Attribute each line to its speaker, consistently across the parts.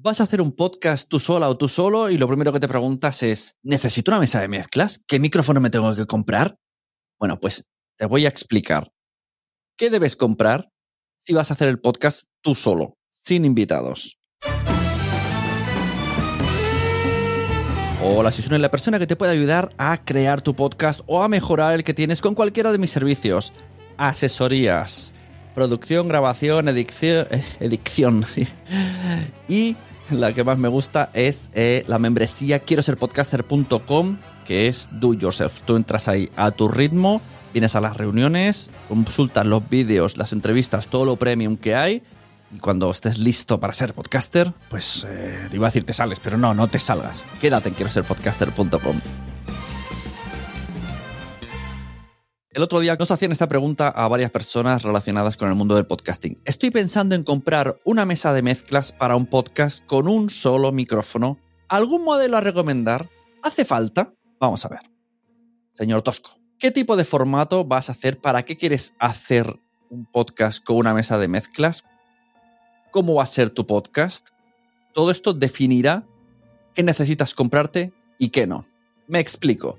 Speaker 1: Vas a hacer un podcast tú sola o tú solo y lo primero que te preguntas es, ¿necesito una mesa de mezclas? ¿Qué micrófono me tengo que comprar? Bueno, pues te voy a explicar. ¿Qué debes comprar si vas a hacer el podcast tú solo, sin invitados? Hola, si soy la persona que te puede ayudar a crear tu podcast o a mejorar el que tienes con cualquiera de mis servicios. Asesorías, producción, grabación, eh, edicción. y la que más me gusta es eh, la membresía quiero ser podcaster.com, que es do yourself. Tú entras ahí a tu ritmo, vienes a las reuniones, consultas los vídeos, las entrevistas, todo lo premium que hay. Y cuando estés listo para ser podcaster, pues eh, iba a decir te sales, pero no, no te salgas. Quédate en quiero ser podcaster.com. El otro día nos hacían esta pregunta a varias personas relacionadas con el mundo del podcasting. Estoy pensando en comprar una mesa de mezclas para un podcast con un solo micrófono. ¿Algún modelo a recomendar? ¿Hace falta? Vamos a ver. Señor Tosco, ¿qué tipo de formato vas a hacer? ¿Para qué quieres hacer un podcast con una mesa de mezclas? ¿Cómo va a ser tu podcast? Todo esto definirá qué necesitas comprarte y qué no. Me explico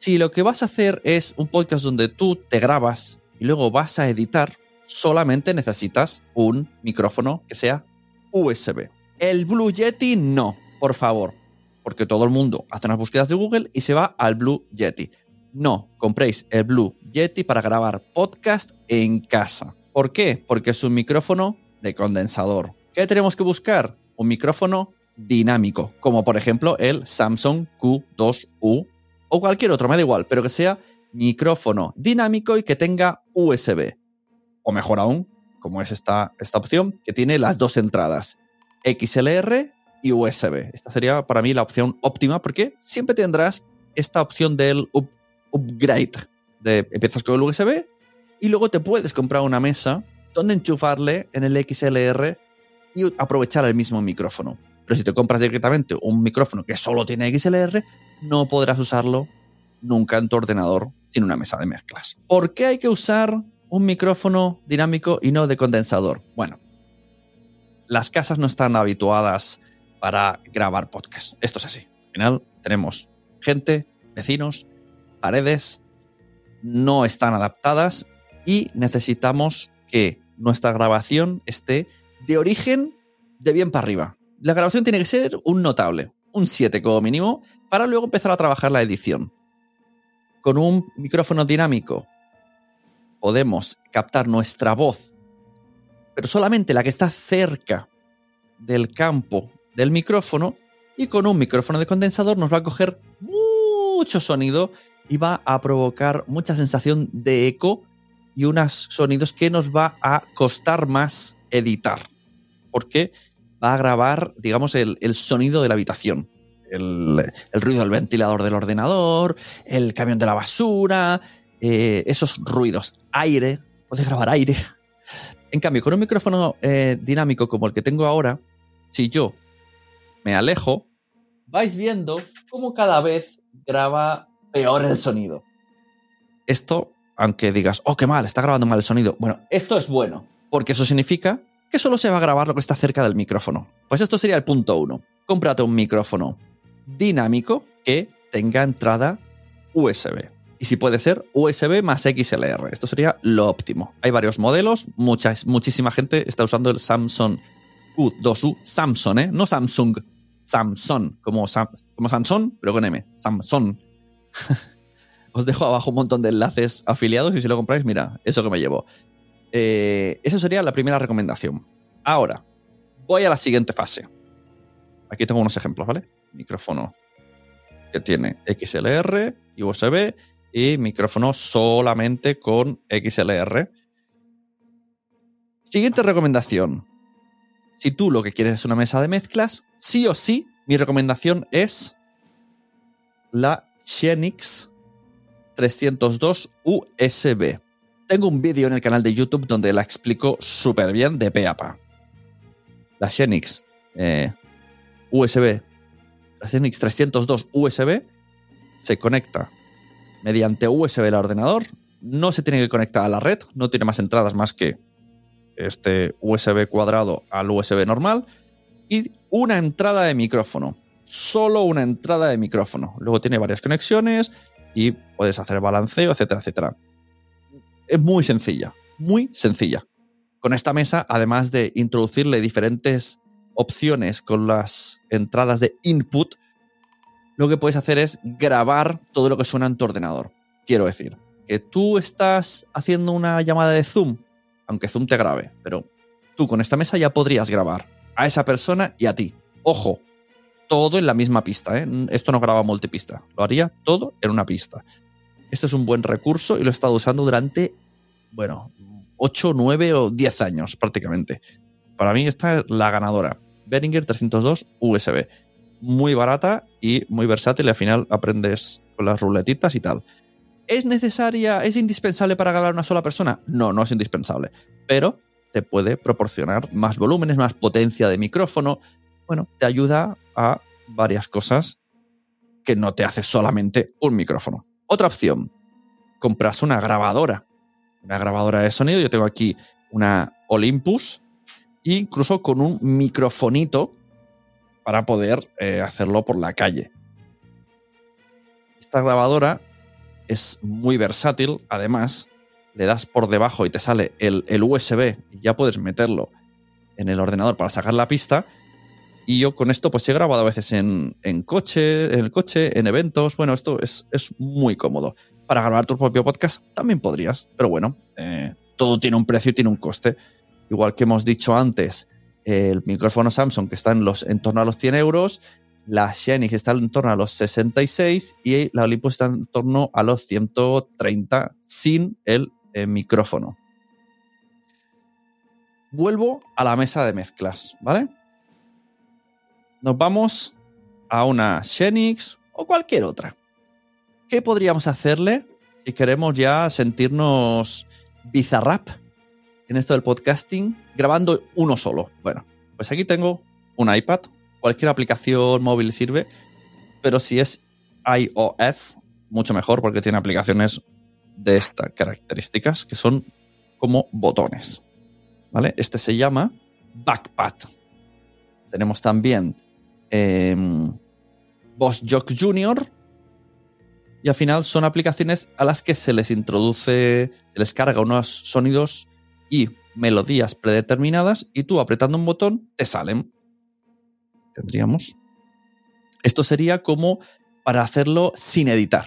Speaker 1: si lo que vas a hacer es un podcast donde tú te grabas y luego vas a editar, solamente necesitas un micrófono que sea USB. El Blue Yeti no, por favor, porque todo el mundo hace unas búsquedas de Google y se va al Blue Yeti. No, compréis el Blue Yeti para grabar podcast en casa. ¿Por qué? Porque es un micrófono de condensador. ¿Qué tenemos que buscar? Un micrófono dinámico, como por ejemplo el Samsung Q2U o cualquier otro, me da igual, pero que sea micrófono dinámico y que tenga USB. O mejor aún, como es esta, esta opción, que tiene las dos entradas, XLR y USB. Esta sería para mí la opción óptima porque siempre tendrás esta opción del upgrade. De, empiezas con el USB y luego te puedes comprar una mesa donde enchufarle en el XLR y aprovechar el mismo micrófono. Pero si te compras directamente un micrófono que solo tiene XLR, no podrás usarlo nunca en tu ordenador sin una mesa de mezclas. ¿Por qué hay que usar un micrófono dinámico y no de condensador? Bueno, las casas no están habituadas para grabar podcast. Esto es así. Al final tenemos gente, vecinos, paredes, no están adaptadas y necesitamos que nuestra grabación esté de origen de bien para arriba. La grabación tiene que ser un notable, un 7 como mínimo, para luego empezar a trabajar la edición. Con un micrófono dinámico podemos captar nuestra voz pero solamente la que está cerca del campo del micrófono y con un micrófono de condensador nos va a coger mucho sonido y va a provocar mucha sensación de eco y unos sonidos que nos va a costar más editar. Porque va a grabar, digamos, el, sonido de la habitación. El, ruido del ventilador del ordenador, el camión de la basura, eh, esos ruidos. Aire, puede grabar aire. En cambio, con un micrófono eh, dinámico como el que tengo ahora, si yo me alejo, vais viendo cómo cada vez graba peor el sonido. Esto, aunque digas, oh, qué mal, está grabando mal el sonido. Bueno, esto es bueno, porque eso significa que solo se va a grabar lo que está cerca del micrófono. Pues esto sería el punto uno. Cómprate un micrófono dinámico que tenga entrada USB. Y si puede ser USB más XLR. Esto sería lo óptimo. Hay varios modelos, muchísima gente está usando el Samsung U2U, Samsung, ¿eh? No Samsung, Samsung, como, como Samsung, pero con M, Samsung. Os dejo abajo un montón de enlaces afiliados y si lo compráis, mira, eso que me llevo. Eh, eso sería la primera recomendación. Ahora, voy a la siguiente fase. Aquí tengo unos ejemplos, ¿vale? Micrófono que tiene XLR y USB y micrófono solamente con XLR. Siguiente recomendación. Si tú lo que quieres es una mesa de mezclas, sí o sí, mi recomendación es la Xenix 302 USB. Tengo un vídeo en el canal de YouTube donde la explico súper bien de pe. La Xenix eh, USB, la Xenix 302 USB se conecta mediante USB al ordenador, no se tiene que conectar a la red, no tiene más entradas más que este USB cuadrado al USB normal y una entrada de micrófono. Solo una entrada de micrófono. Luego tiene varias conexiones y puedes hacer balanceo, etcétera, etcétera. Es muy sencilla, muy sencilla. Con esta mesa, además de introducirle diferentes opciones con las entradas de input, lo que puedes hacer es grabar todo lo que suena en tu ordenador. Quiero decir, que tú estás haciendo una llamada de Zoom aunque Zoom te grabe, pero tú con esta mesa ya podrías grabar a esa persona y a ti. Ojo, todo en la misma pista, ¿eh? Esto no graba multipista, lo haría todo en una pista. Este es un buen recurso y lo he estado usando durante, bueno, 8, 9 o 10 años prácticamente. Para mí esta es la ganadora. Behringer 302 USB. Muy barata y muy versátil y al final aprendes con las ruletitas y tal. ¿Es necesaria, es indispensable para grabar una sola persona? No, no es indispensable, pero te puede proporcionar más volúmenes, más potencia de micrófono. Bueno, te ayuda a varias cosas que no te hace solamente un micrófono. Otra opción, compras una grabadora, una grabadora de sonido. Yo tengo aquí una Olympus, incluso con un microfonito para poder eh, hacerlo por la calle. Esta grabadora es muy versátil. Además, le das por debajo y te sale el, USB y ya puedes meterlo en el ordenador para sacar la pista. Y yo con esto pues he grabado a veces en, coche, en el coche, en eventos. Bueno, esto es, muy cómodo. Para grabar tu propio podcast también podrías, pero bueno, eh, todo tiene un precio y tiene un coste. Igual que hemos dicho antes, el micrófono Samsung que está en, los, en torno a los 100 euros, la Xenix está en torno a los 66 y la Olympus está en torno a los 130 sin el eh, micrófono. Vuelvo a la mesa de mezclas, ¿vale? Nos vamos a una Xenix o cualquier otra. ¿Qué podríamos hacerle si queremos ya sentirnos bizarrap en esto del podcasting grabando uno solo? Bueno, pues aquí tengo un iPad, cualquier aplicación móvil sirve, pero si es iOS, mucho mejor porque tiene aplicaciones de estas características que son como botones. ¿Vale? Este se llama Backpad. Tenemos también eh, Boss Jock Junior. Y al final son aplicaciones a las que se les introduce, se les carga unos sonidos y melodías predeterminadas y tú apretando un botón te salen tendríamos. Esto sería como para hacerlo sin editar.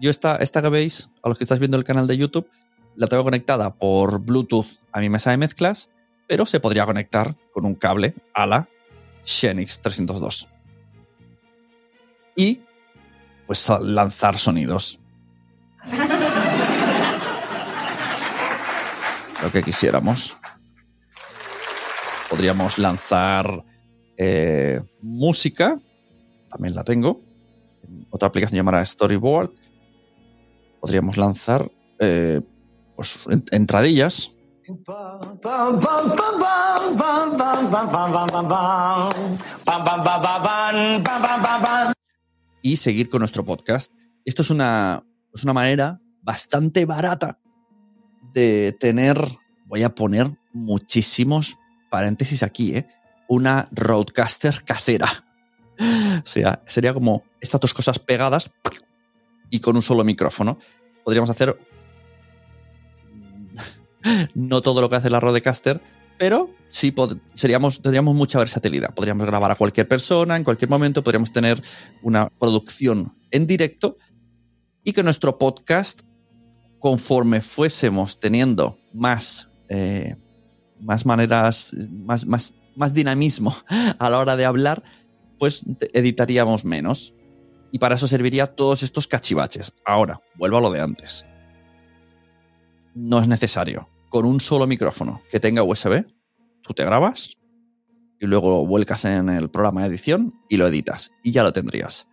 Speaker 1: Yo esta, esta que veis, a los que estáis viendo el canal de YouTube, la tengo conectada por Bluetooth a mi mesa de mezclas, pero se podría conectar con un cable a la Xenix 302. Y pues lanzar sonidos. Lo que quisiéramos. Podríamos lanzar eh, música, también la tengo. Otra aplicación llamada Storyboard. Podríamos lanzar eh, pues, entradillas. Y seguir con nuestro podcast. Esto es una, es una manera bastante barata de tener, voy a poner muchísimos paréntesis aquí, ¿eh? una roadcaster casera. O sea, sería como estas dos cosas pegadas y con un solo micrófono. Podríamos hacer no todo lo que hace la roadcaster, pero sí seríamos, tendríamos mucha versatilidad. Podríamos grabar a cualquier persona, en cualquier momento, podríamos tener una producción en directo y que nuestro podcast conforme fuésemos teniendo más, eh, más maneras, más, más, más dinamismo a la hora de hablar, pues editaríamos menos. Y para eso serviría todos estos cachivaches. Ahora, vuelvo a lo de antes. No es necesario. Con un solo micrófono que tenga USB, tú te grabas y luego vuelcas en el programa de edición y lo editas. Y ya lo tendrías.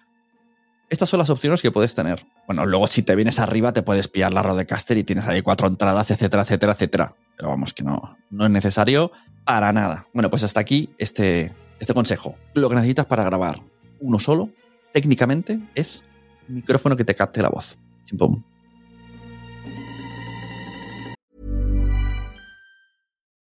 Speaker 1: Estas son las opciones que puedes tener. Bueno, luego si te vienes arriba te puedes pillar la Rodecaster y tienes ahí cuatro entradas, etcétera, etcétera, etcétera. Pero vamos, que no, no es necesario para nada. Bueno, pues hasta aquí este, este consejo. Lo que necesitas para grabar uno solo, técnicamente, es un micrófono que te capte la voz.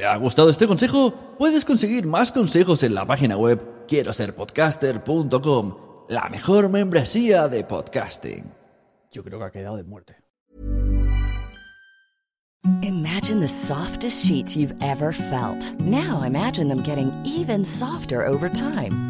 Speaker 1: ¿Te ha gustado este consejo? Puedes conseguir más consejos en la página web quiero ser podcaster.com, la mejor membresía de podcasting. Yo creo que ha quedado de muerte.
Speaker 2: Imagine the softest sheets you've ever felt. Now imagine them getting even softer over time.